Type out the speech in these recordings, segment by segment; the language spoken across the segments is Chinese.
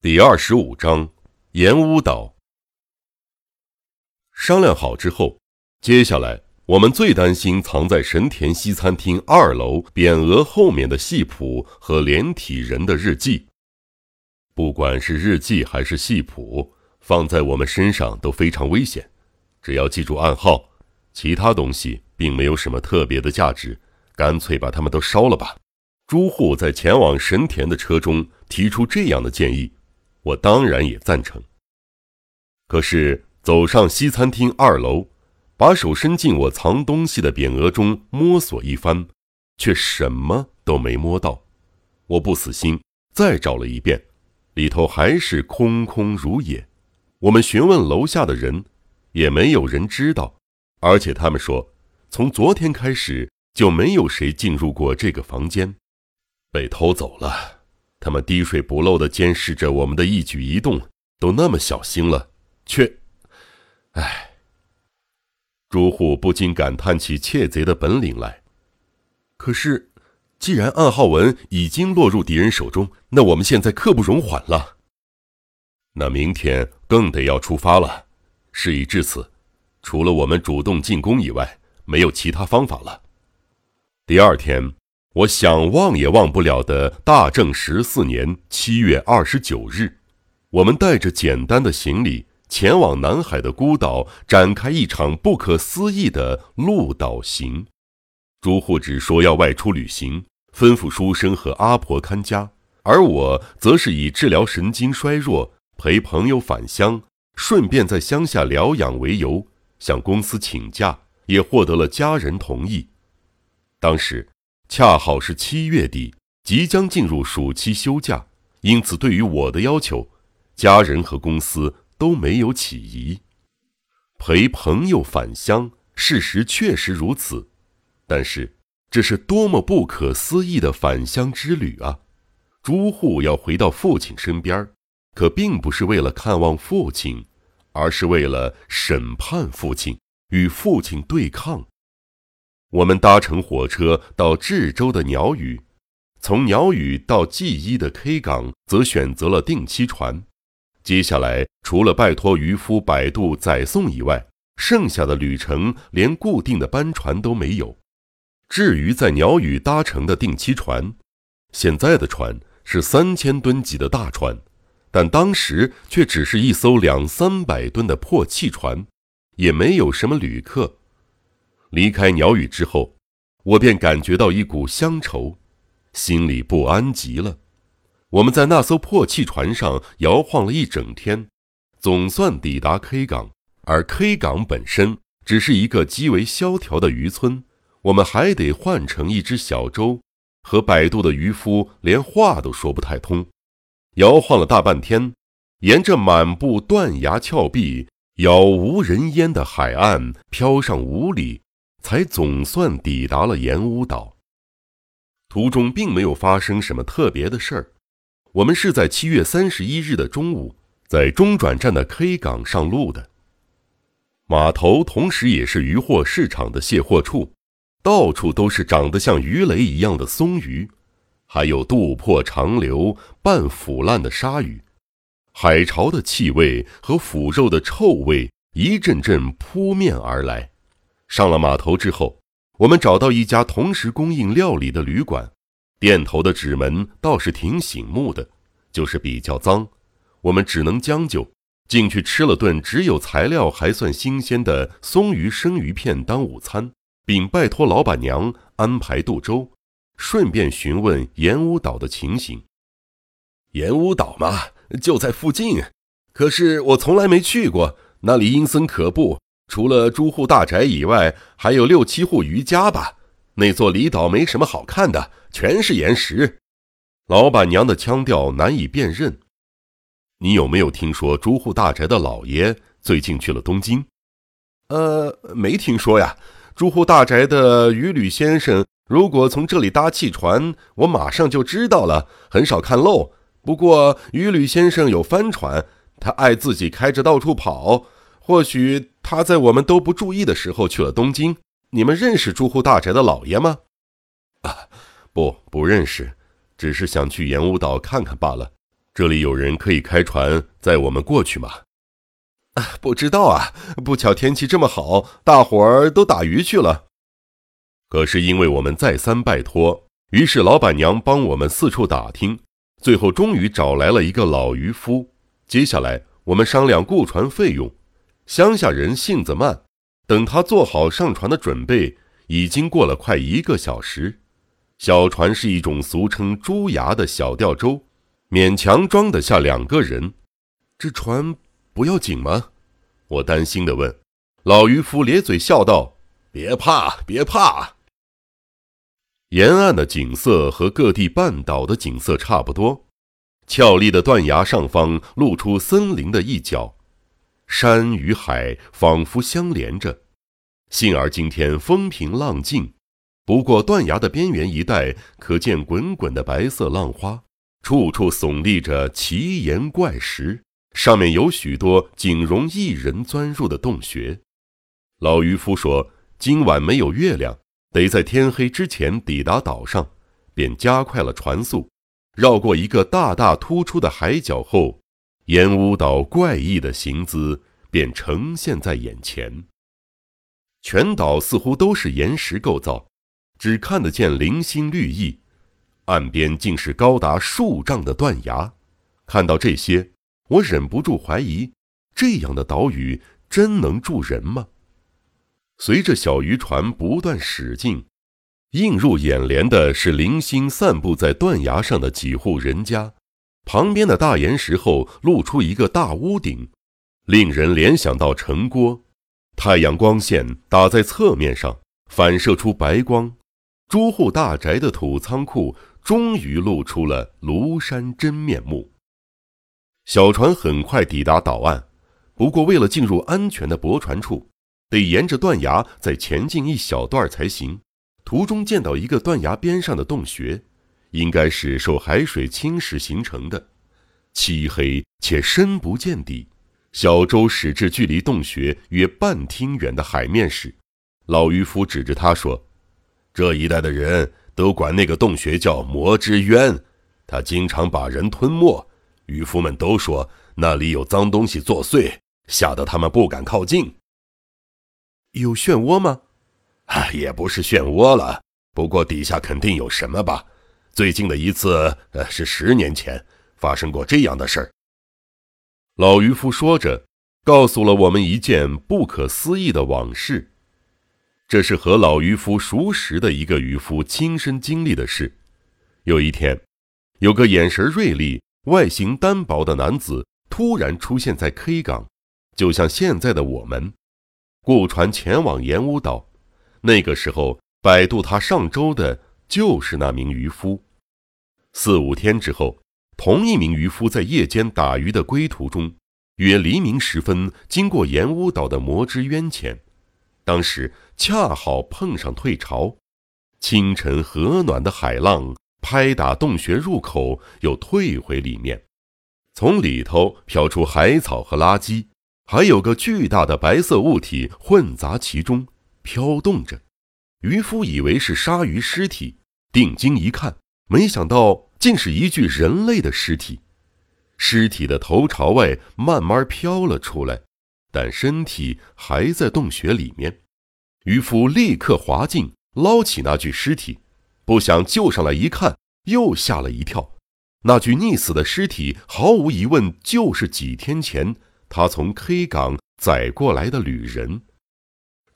第二十五章，盐屋岛。商量好之后，接下来我们最担心藏在神田西餐厅二楼匾额后面的戏谱和连体人的日记。不管是日记还是戏谱，放在我们身上都非常危险。只要记住暗号，其他东西并没有什么特别的价值，干脆把它们都烧了吧。朱户在前往神田的车中提出这样的建议。我当然也赞成。可是走上西餐厅二楼，把手伸进我藏东西的匾额中摸索一番，却什么都没摸到。我不死心，再找了一遍，里头还是空空如也。我们询问楼下的人，也没有人知道，而且他们说，从昨天开始就没有谁进入过这个房间，被偷走了。他们滴水不漏地监视着我们的一举一动，都那么小心了，却……唉，朱户不禁感叹起窃贼的本领来。可是，既然暗号文已经落入敌人手中，那我们现在刻不容缓了。那明天更得要出发了。事已至此，除了我们主动进攻以外，没有其他方法了。第二天。我想忘也忘不了的大正十四年七月二十九日，我们带着简单的行李前往南海的孤岛，展开一场不可思议的陆岛行。朱户只说要外出旅行，吩咐书生和阿婆看家，而我则是以治疗神经衰弱、陪朋友返乡，顺便在乡下疗养为由，向公司请假，也获得了家人同意。当时。恰好是七月底，即将进入暑期休假，因此对于我的要求，家人和公司都没有起疑。陪朋友返乡，事实确实如此，但是这是多么不可思议的返乡之旅啊！朱户要回到父亲身边，可并不是为了看望父亲，而是为了审判父亲，与父亲对抗。我们搭乘火车到智州的鸟语，从鸟语到纪伊的 K 港，则选择了定期船。接下来，除了拜托渔夫摆渡载送以外，剩下的旅程连固定的班船都没有。至于在鸟语搭乘的定期船，现在的船是三千吨级的大船，但当时却只是一艘两三百吨的破汽船，也没有什么旅客。离开鸟语之后，我便感觉到一股乡愁，心里不安极了。我们在那艘破汽船上摇晃了一整天，总算抵达 K 港，而 K 港本身只是一个极为萧条的渔村，我们还得换乘一只小舟，和摆渡的渔夫连话都说不太通。摇晃了大半天，沿着满布断崖峭壁、杳无人烟的海岸飘上五里。才总算抵达了盐屋岛。途中并没有发生什么特别的事儿。我们是在七月三十一日的中午，在中转站的 K 港上路的。码头同时也是渔货市场的卸货处，到处都是长得像鱼雷一样的松鱼，还有肚破长流、半腐烂的鲨鱼。海潮的气味和腐肉的臭味一阵阵扑面而来。上了码头之后，我们找到一家同时供应料理的旅馆，店头的纸门倒是挺醒目的，就是比较脏，我们只能将就进去吃了顿只有材料还算新鲜的松鱼生鱼片当午餐，并拜托老板娘安排渡舟，顺便询问盐屋岛的情形。盐屋岛嘛，就在附近，可是我从来没去过，那里阴森可怖。除了朱户大宅以外，还有六七户渔家吧。那座离岛没什么好看的，全是岩石。老板娘的腔调难以辨认。你有没有听说朱户大宅的老爷最近去了东京？呃，没听说呀。朱户大宅的渔旅先生，如果从这里搭汽船，我马上就知道了。很少看漏。不过渔旅先生有帆船，他爱自己开着到处跑。或许他在我们都不注意的时候去了东京。你们认识住户大宅的老爷吗？啊，不，不认识，只是想去盐屋岛看看罢了。这里有人可以开船载我们过去吗？啊不知道啊，不巧天气这么好，大伙儿都打鱼去了。可是因为我们再三拜托，于是老板娘帮我们四处打听，最后终于找来了一个老渔夫。接下来我们商量雇船费用。乡下人性子慢，等他做好上船的准备，已经过了快一个小时。小船是一种俗称“猪牙”的小吊舟，勉强装得下两个人。这船不要紧吗？我担心地问。老渔夫咧嘴笑道：“别怕，别怕。”沿岸的景色和各地半岛的景色差不多，峭立的断崖上方露出森林的一角。山与海仿佛相连着，幸而今天风平浪静。不过断崖的边缘一带，可见滚滚的白色浪花，处处耸立着奇岩怪石，上面有许多仅容一人钻入的洞穴。老渔夫说：“今晚没有月亮，得在天黑之前抵达岛上。”便加快了船速，绕过一个大大突出的海角后。烟雾岛怪异的形姿便呈现在眼前。全岛似乎都是岩石构造，只看得见零星绿意，岸边竟是高达数丈的断崖。看到这些，我忍不住怀疑：这样的岛屿真能住人吗？随着小渔船不断驶进，映入眼帘的是零星散布在断崖上的几户人家。旁边的大岩石后露出一个大屋顶，令人联想到城郭。太阳光线打在侧面上，反射出白光。朱户大宅的土仓库终于露出了庐山真面目。小船很快抵达岛岸，不过为了进入安全的泊船处，得沿着断崖再前进一小段才行。途中见到一个断崖边上的洞穴。应该是受海水侵蚀形成的，漆黑且深不见底。小舟驶至距离洞穴约半厅远的海面时，老渔夫指着他说：“这一带的人都管那个洞穴叫魔之渊，他经常把人吞没。渔夫们都说那里有脏东西作祟，吓得他们不敢靠近。有漩涡吗？啊，也不是漩涡了，不过底下肯定有什么吧。”最近的一次，呃，是十年前发生过这样的事儿。老渔夫说着，告诉了我们一件不可思议的往事。这是和老渔夫熟识的一个渔夫亲身经历的事。有一天，有个眼神锐利、外形单薄的男子突然出现在 K 港，就像现在的我们，雇船前往盐屋岛。那个时候，摆渡他上舟的就是那名渔夫。四五天之后，同一名渔夫在夜间打鱼的归途中，约黎明时分经过盐屋岛的魔之渊前，当时恰好碰上退潮，清晨和暖的海浪拍打洞穴入口，又退回里面，从里头飘出海草和垃圾，还有个巨大的白色物体混杂其中，飘动着。渔夫以为是鲨鱼尸体，定睛一看，没想到。竟是一具人类的尸体，尸体的头朝外慢慢飘了出来，但身体还在洞穴里面。渔夫立刻滑进，捞起那具尸体，不想救上来一看，又吓了一跳。那具溺死的尸体，毫无疑问就是几天前他从 K 港载过来的旅人。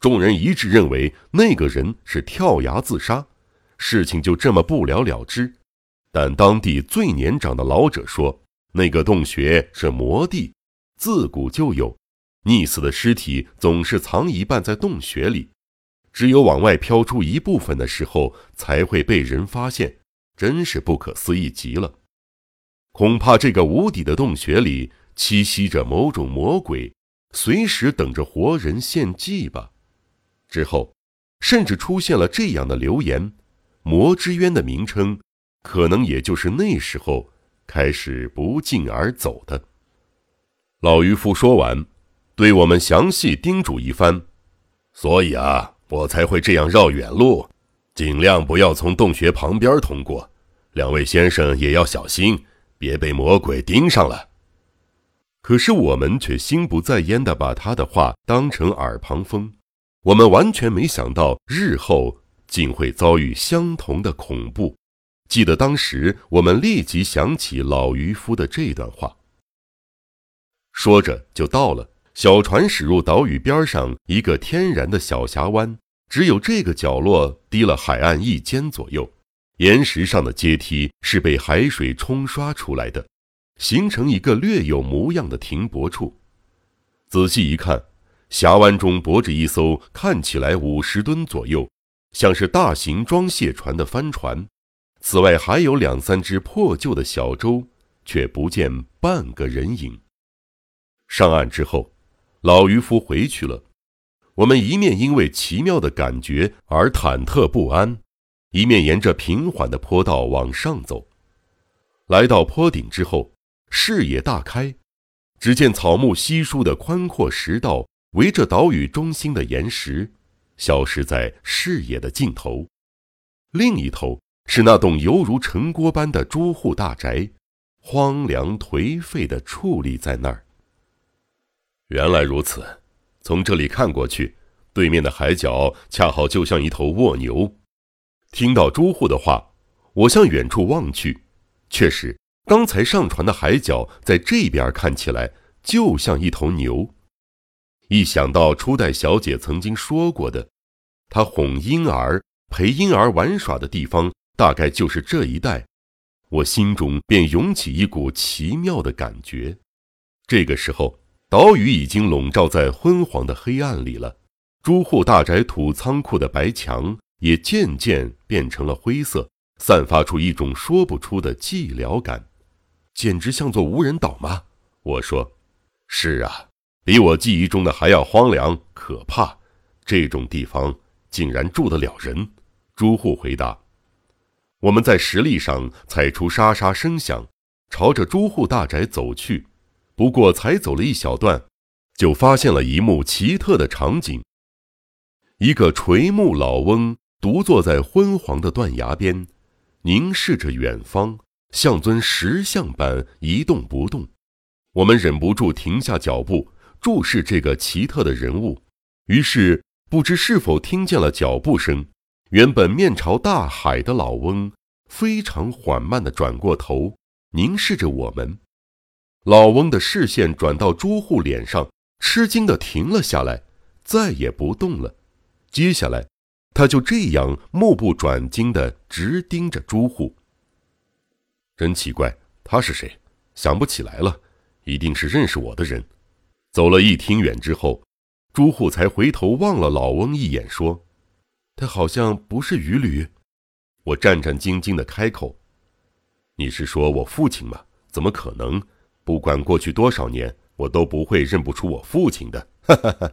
众人一致认为那个人是跳崖自杀，事情就这么不了了之。但当地最年长的老者说，那个洞穴是魔地，自古就有。溺死的尸体总是藏一半在洞穴里，只有往外飘出一部分的时候才会被人发现，真是不可思议极了。恐怕这个无底的洞穴里栖息着某种魔鬼，随时等着活人献祭吧。之后，甚至出现了这样的流言：魔之渊的名称。可能也就是那时候开始不胫而走的。老渔夫说完，对我们详细叮嘱一番。所以啊，我才会这样绕远路，尽量不要从洞穴旁边通过。两位先生也要小心，别被魔鬼盯上了。可是我们却心不在焉的把他的话当成耳旁风，我们完全没想到日后竟会遭遇相同的恐怖。记得当时，我们立即想起老渔夫的这段话。说着就到了，小船驶入岛屿边上一个天然的小峡湾，只有这个角落低了海岸一肩左右，岩石上的阶梯是被海水冲刷出来的。形成一个略有模样的停泊处，仔细一看，峡湾中泊着一艘看起来五十吨左右，像是大型装卸船的帆船。此外还有两三只破旧的小舟，却不见半个人影。上岸之后，老渔夫回去了。我们一面因为奇妙的感觉而忐忑不安，一面沿着平缓的坡道往上走。来到坡顶之后。视野大开，只见草木稀疏的宽阔石道围着岛屿中心的岩石，消失在视野的尽头。另一头是那栋犹如城郭般的朱户大宅，荒凉颓废地矗立在那儿。原来如此，从这里看过去，对面的海角恰好就像一头蜗牛。听到朱户的话，我向远处望去，确实。刚才上船的海角在这边看起来就像一头牛。一想到初代小姐曾经说过的，她哄婴儿、陪婴儿玩耍的地方大概就是这一带，我心中便涌起一股奇妙的感觉。这个时候，岛屿已经笼罩在昏黄的黑暗里了，朱户大宅土仓库的白墙也渐渐变成了灰色，散发出一种说不出的寂寥感。简直像座无人岛吗？我说：“是啊，比我记忆中的还要荒凉可怕。这种地方竟然住得了人。”朱户回答：“我们在石砾上踩出沙沙声响，朝着朱户大宅走去。不过才走了一小段，就发现了一幕奇特的场景：一个垂暮老翁独坐在昏黄的断崖边，凝视着远方。”像尊石像般一动不动，我们忍不住停下脚步，注视这个奇特的人物。于是，不知是否听见了脚步声，原本面朝大海的老翁，非常缓慢地转过头，凝视着我们。老翁的视线转到朱户脸上，吃惊地停了下来，再也不动了。接下来，他就这样目不转睛地直盯着朱户。真奇怪，他是谁？想不起来了，一定是认识我的人。走了一挺远之后，朱户才回头望了老翁一眼，说：“他好像不是渔旅。”我战战兢兢地开口：“你是说我父亲吗？怎么可能？不管过去多少年，我都不会认不出我父亲的。”哈哈哈！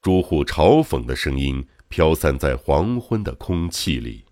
朱户嘲讽的声音飘散在黄昏的空气里。